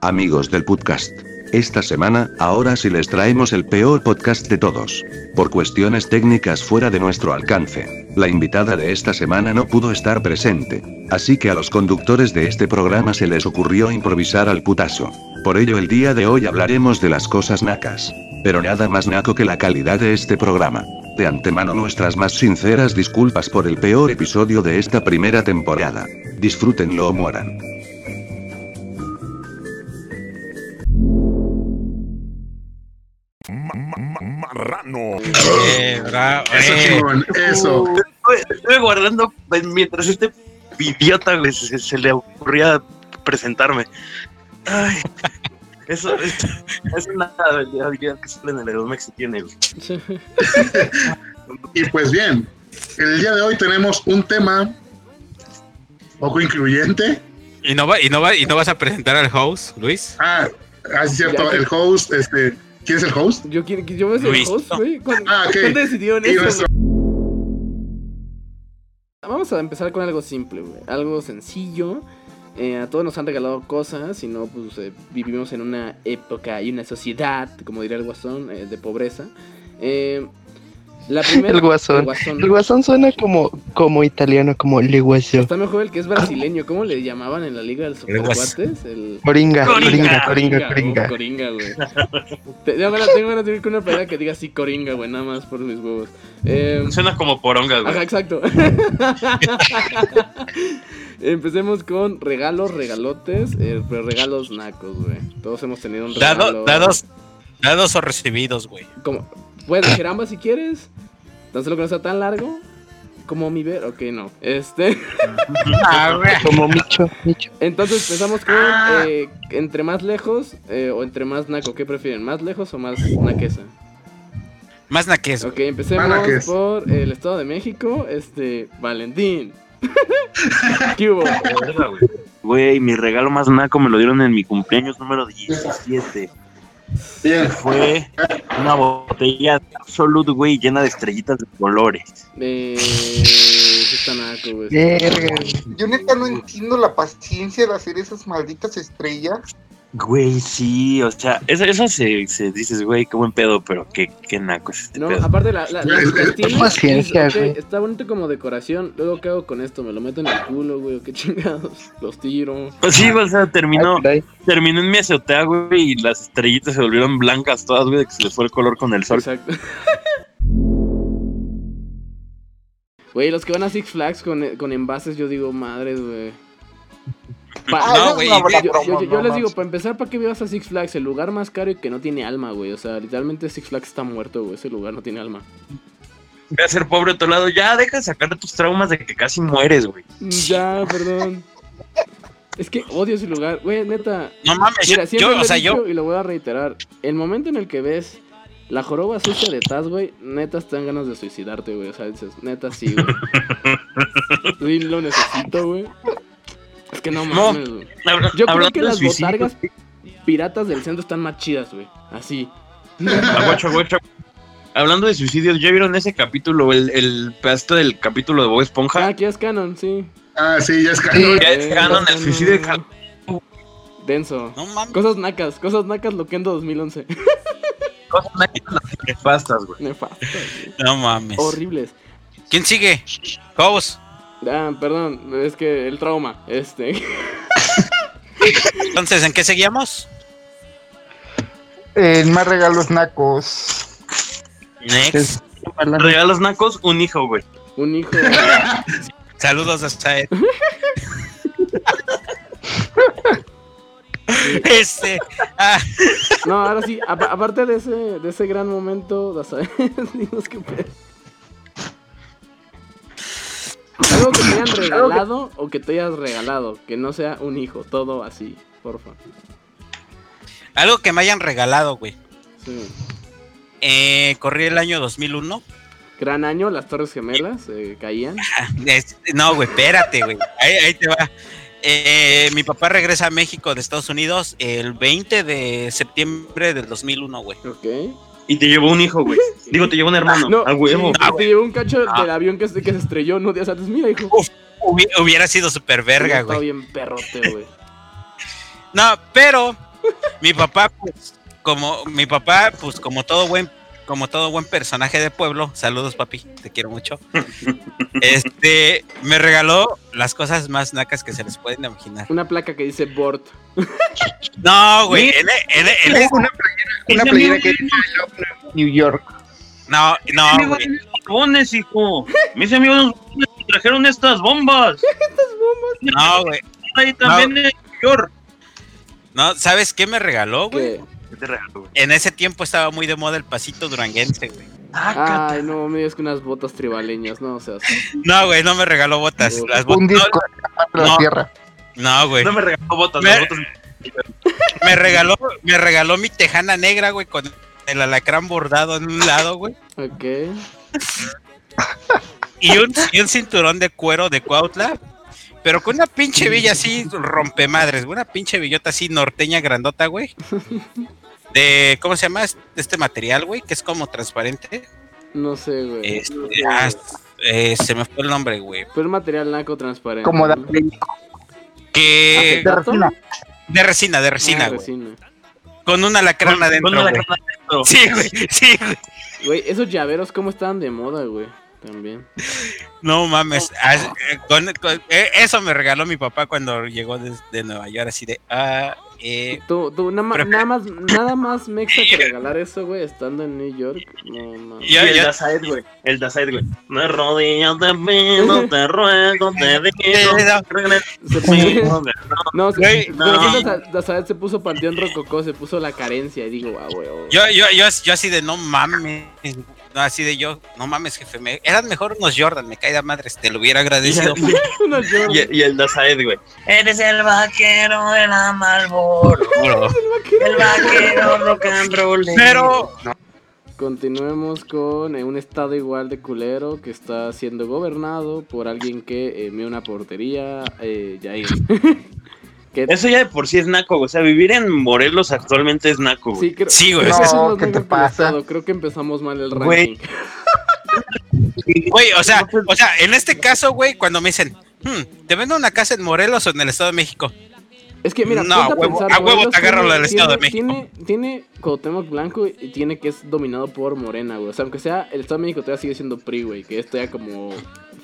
Amigos del podcast. Esta semana, ahora sí les traemos el peor podcast de todos. Por cuestiones técnicas fuera de nuestro alcance. La invitada de esta semana no pudo estar presente. Así que a los conductores de este programa se les ocurrió improvisar al putazo. Por ello el día de hoy hablaremos de las cosas nacas. Pero nada más naco que la calidad de este programa. De antemano nuestras más sinceras disculpas por el peor episodio de esta primera temporada. Disfrútenlo o mueran. Marrano. Eh, bravo, Eso, eh. chingón, eso. Estuve, estuve guardando pues, mientras este idiota se, se le ocurría presentarme. Ay, eso es, es una habilidad que solo en el Edomex tiene. Y pues bien, el día de hoy tenemos un tema poco incluyente. ¿Y no, va, y, no va, ¿Y no vas a presentar al host, Luis? Ah, ah, es cierto, Ya que- el host, este, ¿quién es el host? Yo quiero que yo voy a ser el host, güey. ¿Cuándo, Ah, ok. ¿cuándo decidieron Y eso? nuestro-? Vamos a empezar con algo simple, güey. Algo sencillo. Eh, a todos nos han regalado cosas, si no, pues eh, vivimos en una época y una sociedad, como diría el guasón, eh, de pobreza. La primera, El guasón. el guasón. El guasón suena como, como italiano, como le guaso. Está mejor el que es brasileño. ¿Cómo le llamaban en la liga del El guas- supercuates? El... Coringa, Coringa. coringa, coringa, coringa. oh, güey. Te- Tengo ganas de ir con una pelea que diga así Coringa, güey, nada más por mis huevos. Eh, Suena como poronga, güey. Ajá, exacto. Empecemos con regalos, regalotes, eh, pero regalos nacos, güey. Todos hemos tenido un regalo. Dado- dados, dados o recibidos, güey. Como, puedes decir ambas si quieres. Tan solo que no sea tan largo. Como mi ver, ok, no. Este. Como Micho, Micho. Entonces empezamos con Ah. eh, entre más lejos eh, o entre más naco. ¿Qué prefieren? ¿Más lejos o más naquesa? Más naques. Ok, empecemos por el Estado de México. Este, Valentín. ¿Qué hubo? Güey, mi regalo más naco me lo dieron en mi cumpleaños número 17. Bien, Fue una botella de Absolute, güey, llena de estrellitas de colores. Eh, está naco, güey. Yo neta no entiendo la paciencia de hacer esas malditas estrellas. Güey, sí, o sea, eso, eso se, se dices, güey, qué buen pedo, pero qué, qué naco es este No, pedo. aparte la, la, paciencia, es- está bonito como decoración. Luego, ¿qué hago con esto? ¿Me lo meto en el culo, güey? ¿O qué chingados? Los tiro. Pues sí, o sea, terminó, terminó en mi azotea, güey, y las estrellitas se volvieron blancas todas, güey, de que se les fue el color con el sol. Exacto. Güey, los que van a Six Flags con, con envases, yo digo, madres, güey. Ah, no, güey, yo, promo, yo- yo- yo no les digo, para empezar, ¿para qué vas a Six Flags? El lugar más caro y que no tiene alma, güey. O sea, literalmente Six Flags está muerto, güey. Ese lugar no tiene alma. Voy a ser pobre a tu lado, ya deja de sacar tus traumas de que casi mueres, güey. Ya, perdón. Es que odio ese lugar, güey, neta. No mames, Mira, yo, siempre yo, lo o he sea, dicho yo, y lo voy a reiterar. El momento en el que ves la joroba sucia de Taz, güey, neta te dan ganas de suicidarte, güey. O sea, dices, neta sí, güey. Sí, lo necesito, güey. Es que no mames, güey. Yo creo que las suicidio, botargas piratas del centro están más chidas, güey. Así. Aguacho, aguacho. Hablando de suicidios, ¿ya vieron ese capítulo, el, el pedacito del capítulo de Bob Ah, Esponja? aquí es canon, sí. ah, sí, ya es canon. Ya es canon el suicidio de Cal- Denso. no mames. Cosas nacas, cosas nacas Loquendo 2011. Cosas nefastas, güey. Nefastas. No mames. Horribles. ¿Quién sigue? Host. Ah, perdón, es que el trauma, este. Entonces, ¿en qué seguíamos? Eh, más regalos nacos. Next. Es- Regalos nacos, un hijo, güey. Un hijo. Saludos hasta él. este. ah, No, ahora sí, apa- aparte de ese, de ese gran momento, dinos qué pedo. Algo que te hayan regalado o que te hayas regalado, que no sea un hijo, todo así, porfa. algo que me hayan regalado, güey. Sí. Eh, corrí el año 2001. Gran año, las Torres Gemelas eh, caían. Es- no, güey, espérate, güey. Ahí, ahí te va. Eh, mi papá regresa a México de Estados Unidos el 20 de septiembre del 2001, güey. Ok. Y te llevó un hijo, güey. Digo, te llevó un hermano. No, a huevo. y te llevó un cacho Ah. del avión que se, que se estrelló unos días antes. Mira, hijo. Hubi- Hubiera sido súper verga, Está güey. bien perrote, güey. No, pero mi papá, pues, como mi papá, pues como todo buen, como todo buen personaje de pueblo, saludos papi, te quiero mucho. Este, me regaló las cosas más nacas que se les pueden imaginar. Una placa que dice Bort. No, güey, él, él- él es- Una una playera que dice New York. no, no, güey. unos bombones, hijo. Mis amigos nos trajeron estas bombas. No, güey. Ahí también en New York. No, ¿sabes qué me regaló, güey? ¿Qué te regaló, güey? En ese tiempo estaba muy de moda el pasito duranguense, güey. Ay, no, me digas que unas botas tribaleñas, no, o sea, No, güey, no me regaló botas. Las botas Un disco de la no. tierra. no, güey. No me regaló botas, Me- las botas. Me regaló, me regaló mi tejana negra, güey, con el alacrán bordado en un lado, güey. ok. Y un, y un cinturón de cuero de Cuautla. Pero con una pinche villa así rompemadres, güey, una pinche villota así norteña grandota, güey. De, ¿cómo se llama este- este material, güey? Que es como transparente. No sé, güey. Este, ah, eh, se me fue el nombre, güey. Pero el material naco transparente. Como de ¿no? Que de resina. De resina, de resina, Ah, güey. resina. Con un alacrán Con- adentro. con una güey. lacrana adentro. Sí, güey, sí, güey. Güey, esos llaveros, ¿cómo estaban de moda, güey? También. No mames. ah, eh, con- con- eh, eso me regaló mi papá cuando llegó desde Nueva York, así de. Ah, eh, Tú, tú, nada, Pero- nada más, nada más mexa que regalar eso, güey, estando en New York. No. Y Yo- el Dazaed, güey. El Dazaed, güey. No es rodillas te pido, te ruego, te digo. no, se, no. se puso Panteón Rococó, se puso la carencia y digo, ah, güey. oh. yo, yo, yo, yo así de no mames. No, así de yo, no mames, jefe. Me, eran mejor unos Jordan, me cae de madres, te lo hubiera agradecido. Unos Jordan. Y, y el Dazaed, güey. Eres el vaquero de la Malboro. El vaquero rock and roll. Pero, Continuemos con eh, un estado igual de culero que está siendo gobernado por alguien que eh, mea una portería, eh, Jair. que, Eso ya de por sí es naco, güey. O sea, vivir en Morelos actualmente es naco, güey. sí, creo, sí, güey. No, eso ¿qué te pasa? Creo que empezamos mal el Güey. ranking. Güey, o sea, o sea, en este caso, güey, cuando me dicen, hmm, ¿te vendo una casa en Morelos o en el Estado de México? Es que mira, No, a huevo- pensar, a huevo Morelos te agarro tiene- la del Estado de México. Tiene, tiene Cuauhtémoc Blanco y tiene que es dominado por Morena, güey. O sea, aunque sea el Estado de México todavía sigue siendo PRI, güey, que esto ya como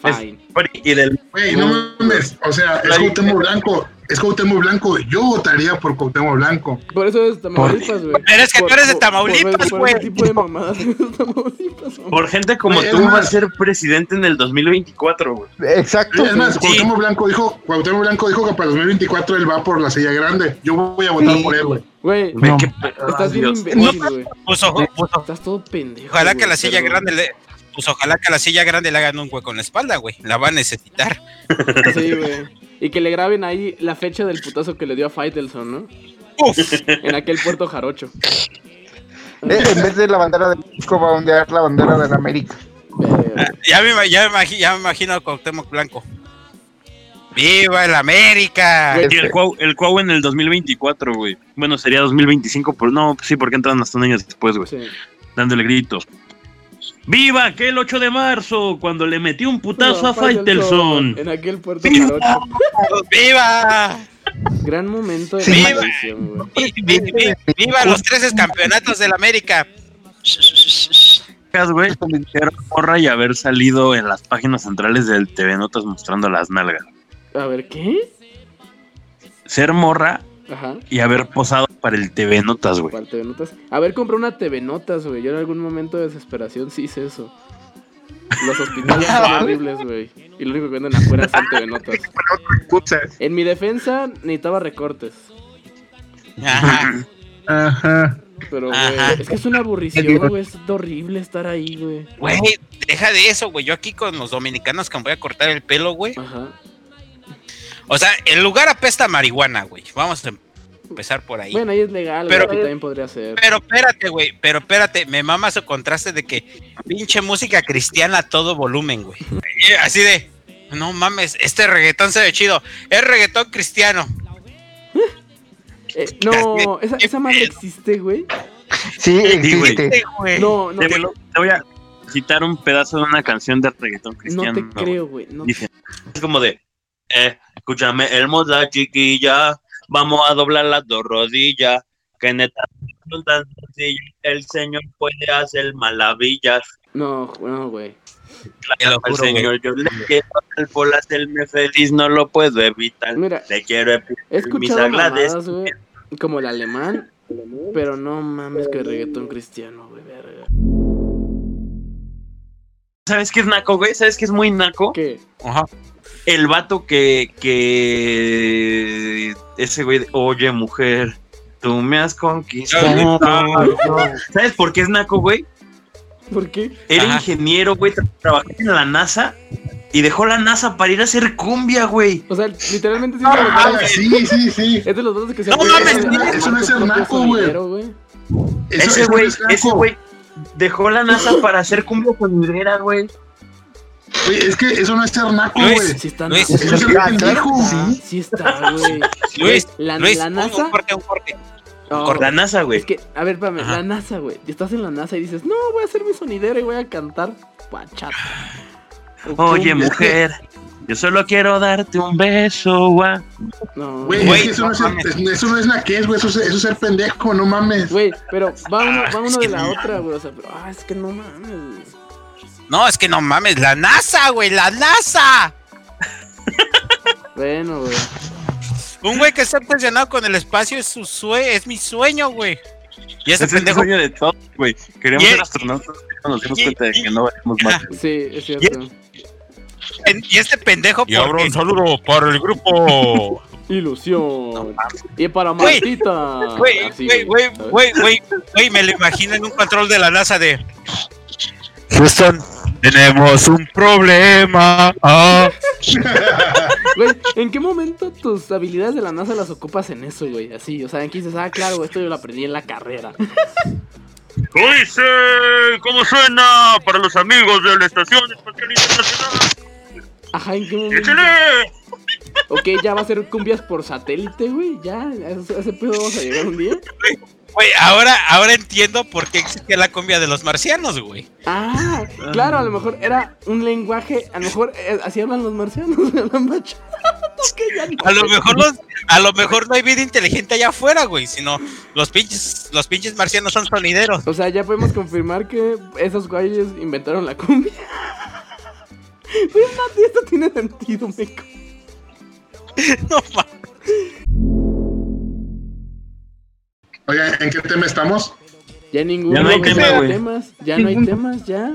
fine. Y del. Güey, no mames. O sea, es Cuauhtémoc Blanco. Es Cuauhtémoc Blanco. Yo votaría por Cuauhtémoc Blanco. Por eso es Tamaulipas, güey. Pero es que tú eres de Tamaulipas, por- por güey. tipo de mamadas. Por gente como tú va a ser presidente en el 2024, güey. Exacto. Es más, Sí. Cuauhtémoc Blanco dijo, Cuauhtémoc Blanco dijo que para el 2024 él va por la silla grande. Yo voy a votar Sí. por él, güey. Güey, No. estás bien imbécil, güey. Pues, ojo- pues, Estás todo pendejo. ojalá que la silla grande le, pues ojalá que a la silla grande le hagan un hueco en la espalda, güey. La va a necesitar. Sí, güey. Y que le graben ahí la fecha del putazo que le dio a Faitelson, ¿no? Uf, En aquel puerto jarocho. Eh, en vez de la bandera de México va a ondear la bandera de la América. Verga. ya me, ya, me imagi- ya me imagino a Cuauhtémoc Blanco. ¡Viva el América! El Cuau, el Cuau en el 2024, güey. Bueno, sería 2025, pero no, sí, porque entran hasta un año después, güey. Sí. Dándole gritos. ¡Viva aquel 8 de marzo! Cuando le metí un putazo No, a Faitelson. En aquel puerto jarocho. ¡Viva! Gran momento de Sí. la televisión, güey. Vi- vi- vi- ¡Viva los 13 campeonatos del América! güey, ser morra y haber salido en las páginas centrales del TV Notas mostrando las nalgas. A ver, ¿qué? Ser morra Ajá. y haber posado para el TV Notas, güey. ¿Cuál TV Notas? A ver, compré una TV Notas, güey. Yo en algún momento de desesperación sí hice eso. Los hospitales son horribles, güey. Y lo único que venden afuera son TV Notas. En mi defensa necesitaba recortes. Ajá. Ajá. Pero, güey, es que es una aburrición, güey. Es horrible estar ahí, güey. Güey, deja de eso, güey. Yo aquí con los dominicanos que me voy a cortar el pelo, güey. Ajá. O sea, el lugar apesta a marihuana, güey. Vamos a empezar por ahí. Bueno, ahí es legal, Pero- también podría ser. Pero espérate, güey. Pero espérate, me mama su contraste de que pinche música cristiana a todo volumen, güey. Eh, Así de, no mames, este reggaetón se ve chido. Es reggaetón cristiano. Eh, no, esa, esa madre existe, güey. Sí, existe. Güey. No, no, Te, te voy a citar un pedazo de una canción de reggaetón no cristiano. te creo, güey. No, Dice, es como de, eh, escúchame, hermosa chiquilla, vamos a doblar las dos rodillas, que neta son tan sencillo, el Señor puede hacer maravillas. No, no, güey. Te Al juro. Señor, yo le quiero al por hacerme feliz, no lo puedo evitar. Mira, Le quiero he escuchado mamadas, como el alemán, pero no mames que reggaetón cristiano, güey, verga. ¿Sabes qué es naco, güey? ¿Sabes qué es muy naco? ¿Qué? Ajá. El vato que, que ese güey, de, oye mujer, tú me has conquistado. ¿Sabes por qué es naco, güey? ¿Por qué? Era Ajá. ingeniero, güey, tra- trabajó en la NASA y dejó la NASA para ir a hacer cumbia, güey. O sea, literalmente sí, Ah, es de los- sí, sí, sí. es de los dos que se No han- mames, no, eso no es naco, güey. ese güey, ese güey dejó la NASA para hacer cumbia sonidera, güey. Güey, es que eso no es ser naco, Luis, güey. Sí está Luis, naco, Eso es ser güey. pendejo. Sí, sí está, güey. Luis, La, Luis, la NASA. Un corte, un corte. No, La NASA, güey. Es que, a ver, espérame, Ajá. la NASA, güey. Estás en la NASA y dices, no, voy a hacer mi sonidera y voy a cantar bachata. Oye, mujer, yo solo quiero darte un beso, güey. No, Güey, Güey, es que eso no, es, eso no es güey. Eso es, eso es ser pendejo, no mames. Güey, pero va uno, va uno de la no otra, güey. O sea, pero, ah, es que no mames, güey. No, es que no mames, la NASA, güey, la NASA. Bueno, güey. Un güey que está obsesionado con el espacio es su sue es mi sueño, güey. Y ese es el pendejo, sueño de todos, güey. Queremos Y- ser astronautas, pero nos dimos cuenta de que no valemos más. Sí, es cierto. y este pendejo, Y ahora un saludo para el grupo. Ilusión. y para Martita. Güey, güey, güey, güey, güey, me lo imagino en un control de la NASA de Houston, tenemos un problema. Ah. Güey, ¿en qué momento tus habilidades de la NASA las ocupas en eso, güey? Así, o sea, en que dices, ah, claro, esto yo lo aprendí en la carrera. Dice, ¿cómo suena para los amigos de la Estación Espacial Internacional? Ajá, ¿en qué momento? ¡Échale! Ok, ya va a ser cumbias por satélite, güey. Ya, a ese pedo vamos a llegar un día. Güey, ahora, ahora entiendo por qué existía la cumbia de los marcianos, güey. Ah, claro, a lo mejor era un lenguaje, a lo mejor eh, así hablan los marcianos, hablan ya no A lo mejor los, a lo mejor no hay vida inteligente allá afuera, güey, sino los pinches, los pinches marcianos son sonideros. O sea, ya podemos confirmar que esos güeyes inventaron la cumbia. Güey, no, esto tiene sentido, meco. No mames. Oigan, ¿en qué tema estamos? Ya ninguno Ya no hay tema, güey. temas, ya no hay temas, ya.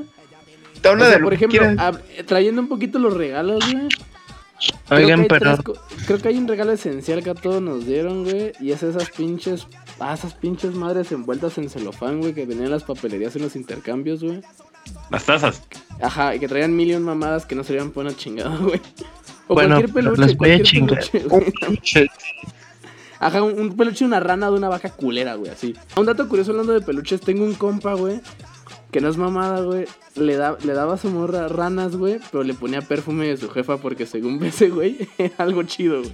Te O habla sea, por ejemplo, hab- trayendo un poquito los regalos, güey. Oigan, pero Creo que hay un regalo esencial que a todos nos dieron, güey. Y es esas pinches. Ah, esas pinches madres envueltas en celofán, güey. Que venían en las papelerías en los intercambios, güey. Las tazas. Ajá, y que traían million mamadas que no servían para una chingada, güey. O Bueno, cualquier peluche, las voy a cualquier chingar. peluche. Ajá, un, un peluche de una rana de una vaca culera, güey, así. Un dato curioso hablando de peluches, tengo un compa, güey, que no es mamada, güey. Le, da, le daba a su morra ranas, güey, pero le ponía perfume de su jefa porque según ese güey, era algo chido, güey.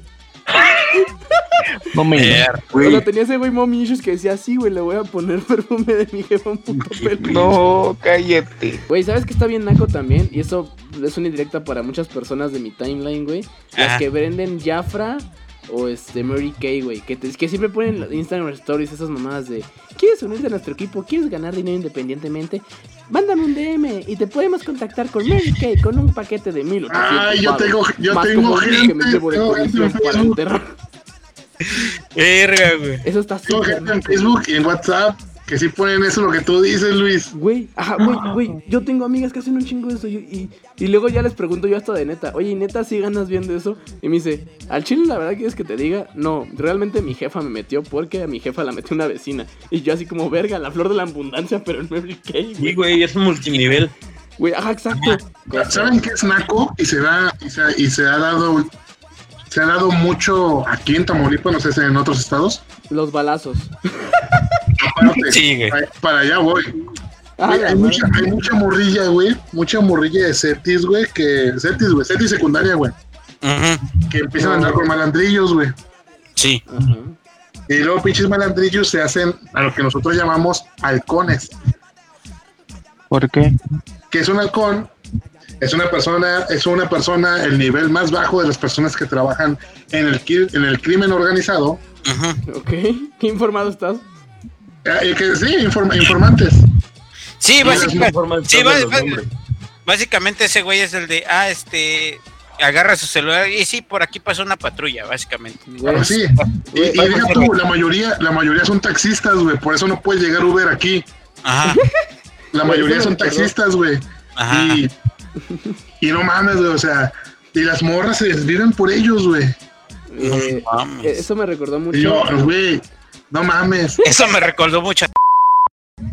no me Ver, O sea, tenía ese güey mommy issues que decía, sí, güey, le voy a poner perfume de mi jefa un puto peluche. No, cállate. Güey, ¿sabes que está bien naco también? Y eso es una indirecta para muchas personas de mi timeline, güey. Las que venden Jafra o este Mary Kay, güey. Que, te- que siempre ponen en Instagram Stories esas mamadas de ¿Quieres unirte a nuestro equipo? ¿Quieres ganar dinero independientemente? Mándame un DM y te podemos contactar con Mary Kay con un paquete de 1800 Ay, yo tengo, yo más tengo gente, que me llevo de tengo gente comisión en para Facebook, enterrar. verga, güey. Eso está tengo súper gente en naco. Facebook y en WhatsApp que sí ponen eso lo que tú dices, Luis. Güey, ajá, güey, güey, yo tengo amigas que hacen un chingo de eso y, y, y luego ya les pregunto yo hasta de neta, oye, ¿y neta si ganas viendo eso? Y me dice, al chile la verdad quieres que te diga, no, realmente mi jefa me metió porque a mi jefa la metió una vecina. Y yo así como, verga, la flor de la abundancia, pero en Mary Kay, Sí, güey. güey, es un multinivel. Güey, ajá, exacto. ¿Saben qué es naco? Y se da, y se, y se ha dado, se ha dado mucho aquí en Tamaulipas, no sé si en otros estados. Los balazos. Aparte, Sí, güey. para- para allá voy. Ah, Güey, hay, mucha, hay mucha morrilla, güey. Mucha morrilla de Cetis, güey. Que. Cetis, güey. Cetis secundaria, güey. Que empiezan a andar con malandrillos, güey. Sí. Y luego pinches malandrillos se hacen a lo que nosotros llamamos halcones. ¿Por qué? que es un halcón? Es una persona, es una persona, el nivel más bajo de las personas que trabajan en el, en el crimen organizado. Ok, ¿qué informado estás? Eh, que, sí, inform- informantes. Sí, básicamente, sí, básicamente ese güey es el de, ah, este, agarra su celular y sí, por aquí pasó una patrulla, básicamente. Ah, sí. Y, y deja tú, la mayoría, la mayoría son taxistas, güey. Por eso no puede llegar Uber aquí. Ajá, La mayoría son taxistas, güey. ajá. Y, y no mames, güey. O sea, y las morras se desviven por ellos, güey. eh, eso me recordó mucho. Yo, güey, no mames. Eso me recordó mucho.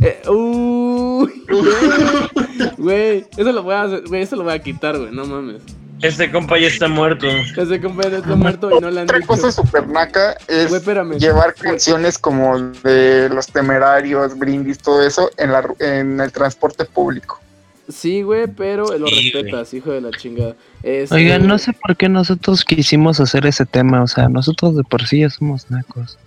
Eh, uy, güey, güey, eso lo voy a hacer, güey, eso lo voy a quitar, güey, no mames. Este compa ya está muerto. Ese compadre está muerto y no le han Otra dicho. cosa super naca es Güey, llevar canciones como de los temerarios, brindis, todo eso en, la, ru- en el transporte público. Sí, güey, pero lo Sí, respetas, hijo de la chingada. Este, Oigan, no sé por qué nosotros quisimos hacer ese tema. O sea, nosotros de por sí ya somos nacos.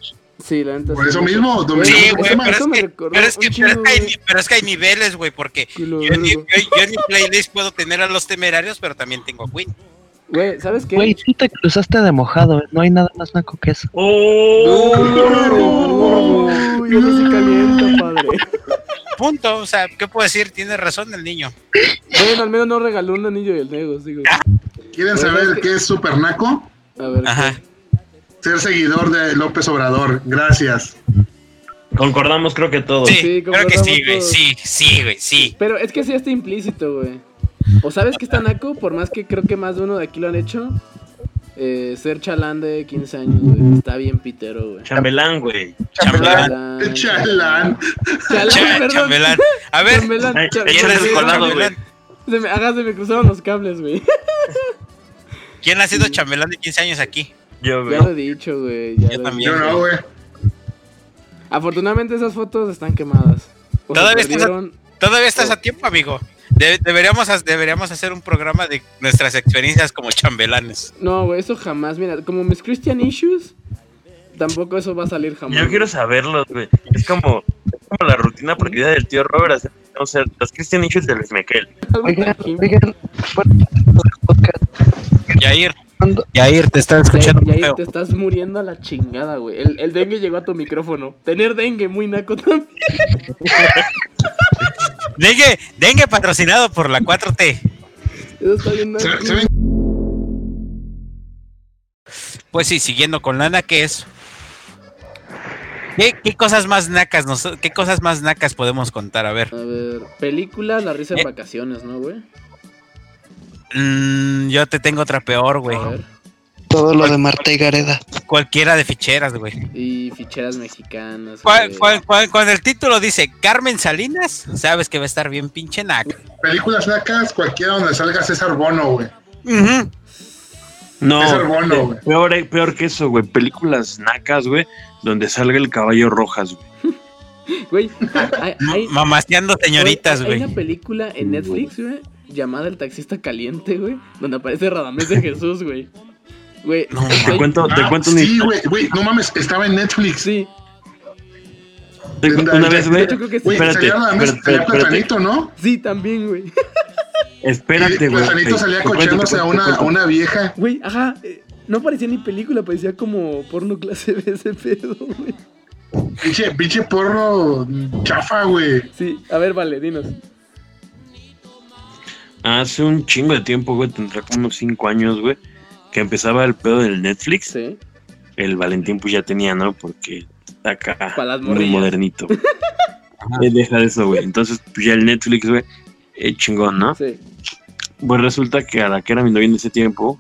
Sí, la neta. Por sí, eso güey. mismo, dominamos Sí, el güey, pero es, me que, pero, es que, pero, es que hay, pero es que hay niveles, güey, porque yo en, mi, verga. yo- yo en mi playlist puedo tener a los temerarios, pero también tengo a Queen. Güey, ¿sabes qué? Güey, tú te cruzaste de mojado. No hay nada más naco que eso. ¡Oh! Sí calienta, padre. Punto, o sea, ¿qué puedo decir? Tiene razón el niño. Bueno, al menos no regaló un anillo del Nego, sí, güey. ¿Quieren Bueno, saber qué es super naco? A ver. Ajá. Ser seguidor de López Obrador. Gracias. Concordamos, creo que todos. Sí, Sí, creo que sí, güey, sí, sí, güey, sí. Pero es que sí está implícito, güey. ¿O sabes que está naco? Por más que creo que más de uno de aquí lo han hecho. Eh, ser chalán de 15 años, güey. Está bien pitero, güey. Chambelán, güey. Chambelán. Chalán. Chalán, Cha- perdón. chambelán. A ver, Chambelán, Ay, cha- échale ¿quién ha su sido colado, güey. chambelán? Se me, ajá, se me cruzaron los cables, güey. ¿Quién ha sido chambelán de 15 años aquí? Yo, güey. Ya lo he dicho, güey. ya Yo también. Yo no, güey. Afortunadamente esas fotos están quemadas. O Todavía estás a-. Todavía estás a tiempo, amigo. De- deberíamos, deberíamos hacer un programa de nuestras experiencias como chambelanes. No, güey, eso jamás. Mira, como mis Christian Issues, tampoco eso va a salir jamás. Yo quiero saberlo, güey. Es como, es como la rutina prohibida del tío Robert. hacer- O sea, los Christian Issues del Esmequel. Algo Oigan, oigan. Podcast. Yair, ¿cuándo- Yair, te están escuchando Y ahí feo. te estás muriendo a la chingada, güey. El, el dengue llegó a tu micrófono. Tener dengue muy naco también. Dengue, dengue patrocinado por la 4T. Eso está bien naco. ¿Saben- saben Pues sí, siguiendo con lana, ¿qué es? ¿Qué, qué cosas más nacas nos, qué cosas más nacas podemos contar? A ver. A ver, película La risa en Eh. vacaciones, ¿no, güey? Mm, yo te tengo otra peor, güey. Todo lo de Marta y Gareda. Cualquiera de ficheras, güey. Y ficheras mexicanas. Cual- güey. cual- cual- Cuando el título dice Carmen Salinas, sabes que va a estar bien pinche naca. Películas nacas, cualquiera donde salga César Bono, güey. No, el bono, güey. peor, eh, peor que eso, güey. Películas nacas, güey, donde salga el caballo rojas, güey. Güey, hay, hay- Mamasteando señoritas, hay güey. una película en Netflix, güey, llamada El taxista caliente, güey, donde aparece Radamés de Jesús, güey. Güey, No, Te cuento, te Ah, cuento sí, güey, güey, no mames, estaba en Netflix. sí, Te cuento Una vez, güey. hecho creo que sí. Güey, Espérate. Platanito, ¿no? Sí, también, güey. Espérate, güey. Platanito salía cochándose a una, a una vieja. Güey, ajá, eh, no parecía ni película, parecía como porno clase B ese pedo, güey. Pinche, pinche porro chafa, güey. Sí, a ver, vale, dinos. Hace un chingo de tiempo, güey, tendrá como 5 años, güey, que empezaba el pedo del Netflix. Sí. El Valentín, pues ya tenía, ¿no? Porque está acá muy modernito. Deja de eso, güey. Entonces, pues ya el Netflix, güey, eh, chingón, ¿no? Sí. Pues resulta que a la que era mi novia en ese tiempo,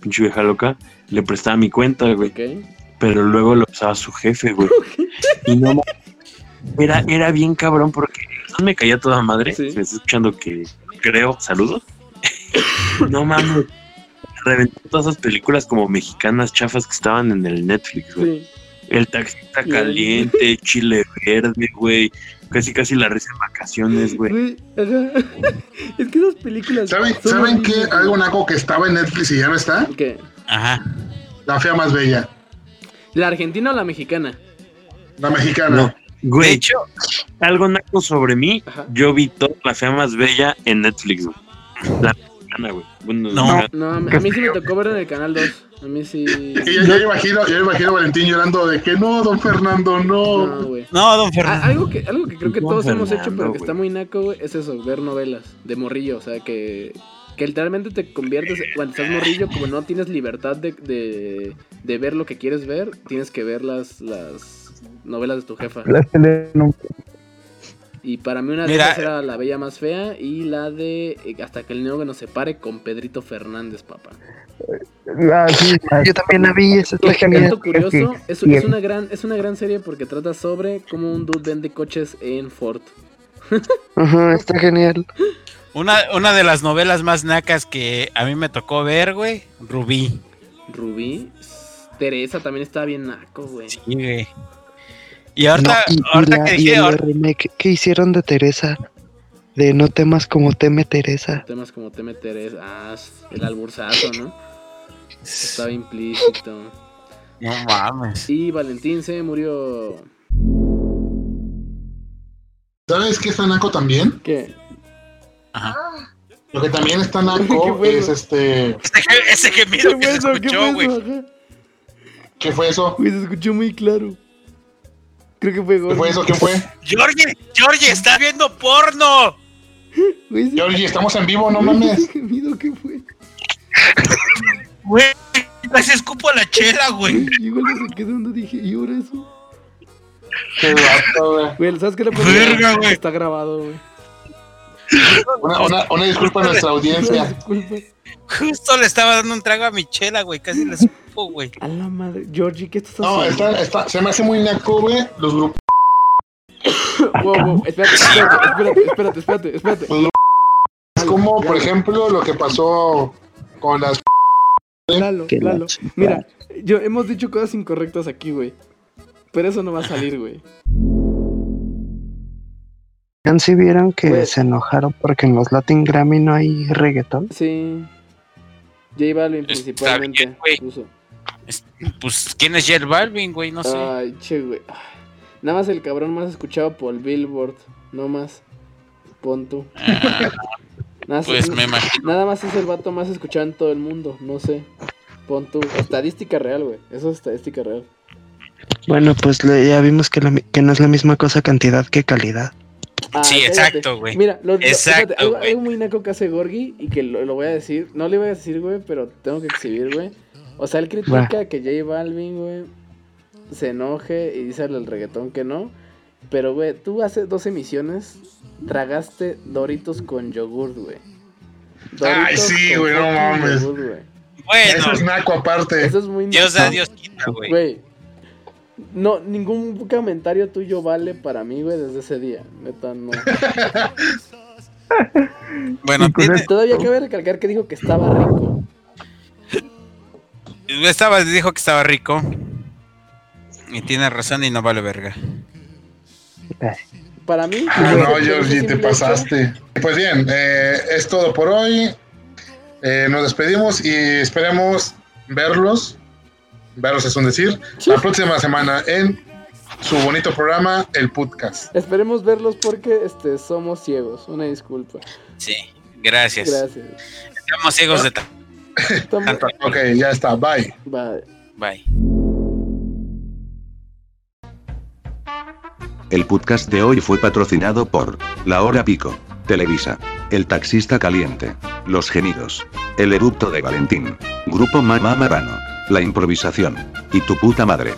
pinche vieja loca, le prestaba mi cuenta, güey. Ok. Pero luego lo usaba su jefe, güey. Y no era, era bien cabrón porque no me caía toda madre. Sí. Se me está escuchando que creo, saludos. no mames. Reventó todas esas películas como mexicanas chafas que estaban en el Netflix, güey. Sí. El taxista caliente, chile verde, güey. Casi casi la risa en vacaciones, güey. Es que esas películas. ¿Saben, ¿saben qué? güey. Algo naco que estaba en Netflix y ya no está. ¿Qué? Ajá. La fea más bella. ¿La argentina o la mexicana? La mexicana. No, De güey, hecho, algo naco sobre mí. Ajá. Yo vi toda la fea más bella en Netflix, güey. La mexicana, güey. Bueno, No. No, a mí sí me tocó ver en el canal 2. A mí sí. Y ya, ya imagino, a Valentín llorando de que no, don Fernando, no. No, güey. No, don Fernando. algo, que, algo que creo que Don todos hemos hecho, pero que güey. está muy naco, güey, es eso, ver novelas de morrillo. O sea, que, que literalmente te conviertes, cuando estás morrillo, como no tienes libertad de, de, de ver lo que quieres ver, tienes que ver las, las novelas de tu jefa. Las telenovelas. Y para mí una de Mira, esas era La Bella Más Fea y la de eh, Hasta que el niño nos separe con Pedrito Fernández, papá. Ah, sí, yo también la vi, esa está genial. curioso, es, es una gran, es una gran serie porque trata sobre cómo un dude vende coches en Ford. Ajá, está genial. Una, una de las novelas más nacas que a mí me tocó ver, güey. Rubí. Rubí. Teresa también estaba bien naco, güey. Sí, güey. Y ahorita, No, y- y ahorita la- que y dije, el ahor- remake que hicieron de Teresa, de No temas como teme Teresa. Temas como teme Teresa. Ah, el albursazo, ¿no? Estaba implícito. no mames. Y Valentín se murió. ¿Sabes qué está naco también? ¿Qué? Lo que también está naco bueno. es este. Ese, ge- ese gemido que se escuchó, güey. Ajá. ¿Qué fue eso? Güey, se escuchó muy claro. Creo que fue ¿Qué Gordy. fue eso? ¿Quién fue? Georgie, Georgie, está viendo porno. Güey, Georgie, estamos en vivo, no mames. ese gemido, ¿qué fue? Güey, casi escupo la chela, güey. Igual me saqué de onda, dije, ¿y ahora eso? Qué vato, güey. Güey, ¿sabes qué le Verga, güey. Está grabado, güey. Una, una, una disculpa a nuestra audiencia. Disculpa. Justo le estaba dando un trago a mi chela, güey. Casi le escupo, güey. A la madre. Georgie, ¿qué estás No, haciendo? está, está, se me hace muy naco, güey, los grupos. Wow, wow, espérate, espérate, espérate, espérate, espérate, espérate. Es como, por ejemplo, lo que pasó con las. Lalo, Que la Lalo. Mira, yo hemos dicho cosas incorrectas aquí, güey. Pero eso no va a salir, güey. ¿Sí vieron que se enojaron porque en los Latin Grammy no hay reggaetón? Sí. J Balvin Está principalmente bien. Pues, ¿quién es J Balvin, güey? No sé. Ay, che, güey. Nada más el cabrón más escuchado por Billboard. No más. Pon tú. Ah, Nada, pues me imagino. nada más es el vato más escuchado en todo el mundo. No sé. Pon tú. Estadística real, güey. Eso es estadística real. Bueno, pues ya vimos que, la mi- que no es la misma cosa cantidad que calidad. Ah, Sí, cállate. exacto, güey. Mira, lo, Exacto, espérate, algo, algo muy naco que hace Gorgi y que lo, lo voy a decir. No le voy a decir, güey, pero tengo que exhibir, güey. O sea, él critica que J Balvin, güey, se enoje y dice al reggaetón que no. Pero, güey, tú hace dos emisiones tragaste Doritos con yogurt, güey. Ay, sí, güey, no mames. yogurt, güey. Bueno, Eso es naco aparte. Eso es muy Dios naco. da, Dios quita, güey. Güey. No, ningún comentario tuyo vale para mí, güey, desde ese día. Neta, no. Bueno, tiene- Todavía cabe recalcar que dijo que estaba rico. estaba, dijo que estaba rico. Y tiene razón y no vale verga. Para mí. Ah, no, Georgie, te pasaste. Pues bien, eh, es todo por hoy. Eh, nos despedimos y esperemos verlos. Verlos es un decir. La próxima semana en su bonito programa, el podcast. Esperemos verlos porque este, somos ciegos. Una disculpa. Sí, gracias. Gracias. Estamos ciegos de ta- Estamos- tanto. Ok, ya está. Bye. Bye. Bye. El podcast de hoy fue patrocinado por La Hora Pico, Televisa, El Taxista Caliente, Los Gemidos, El Erupto de Valentín, Grupo Mamá Marano, La Improvisación, y Tu Puta Madre.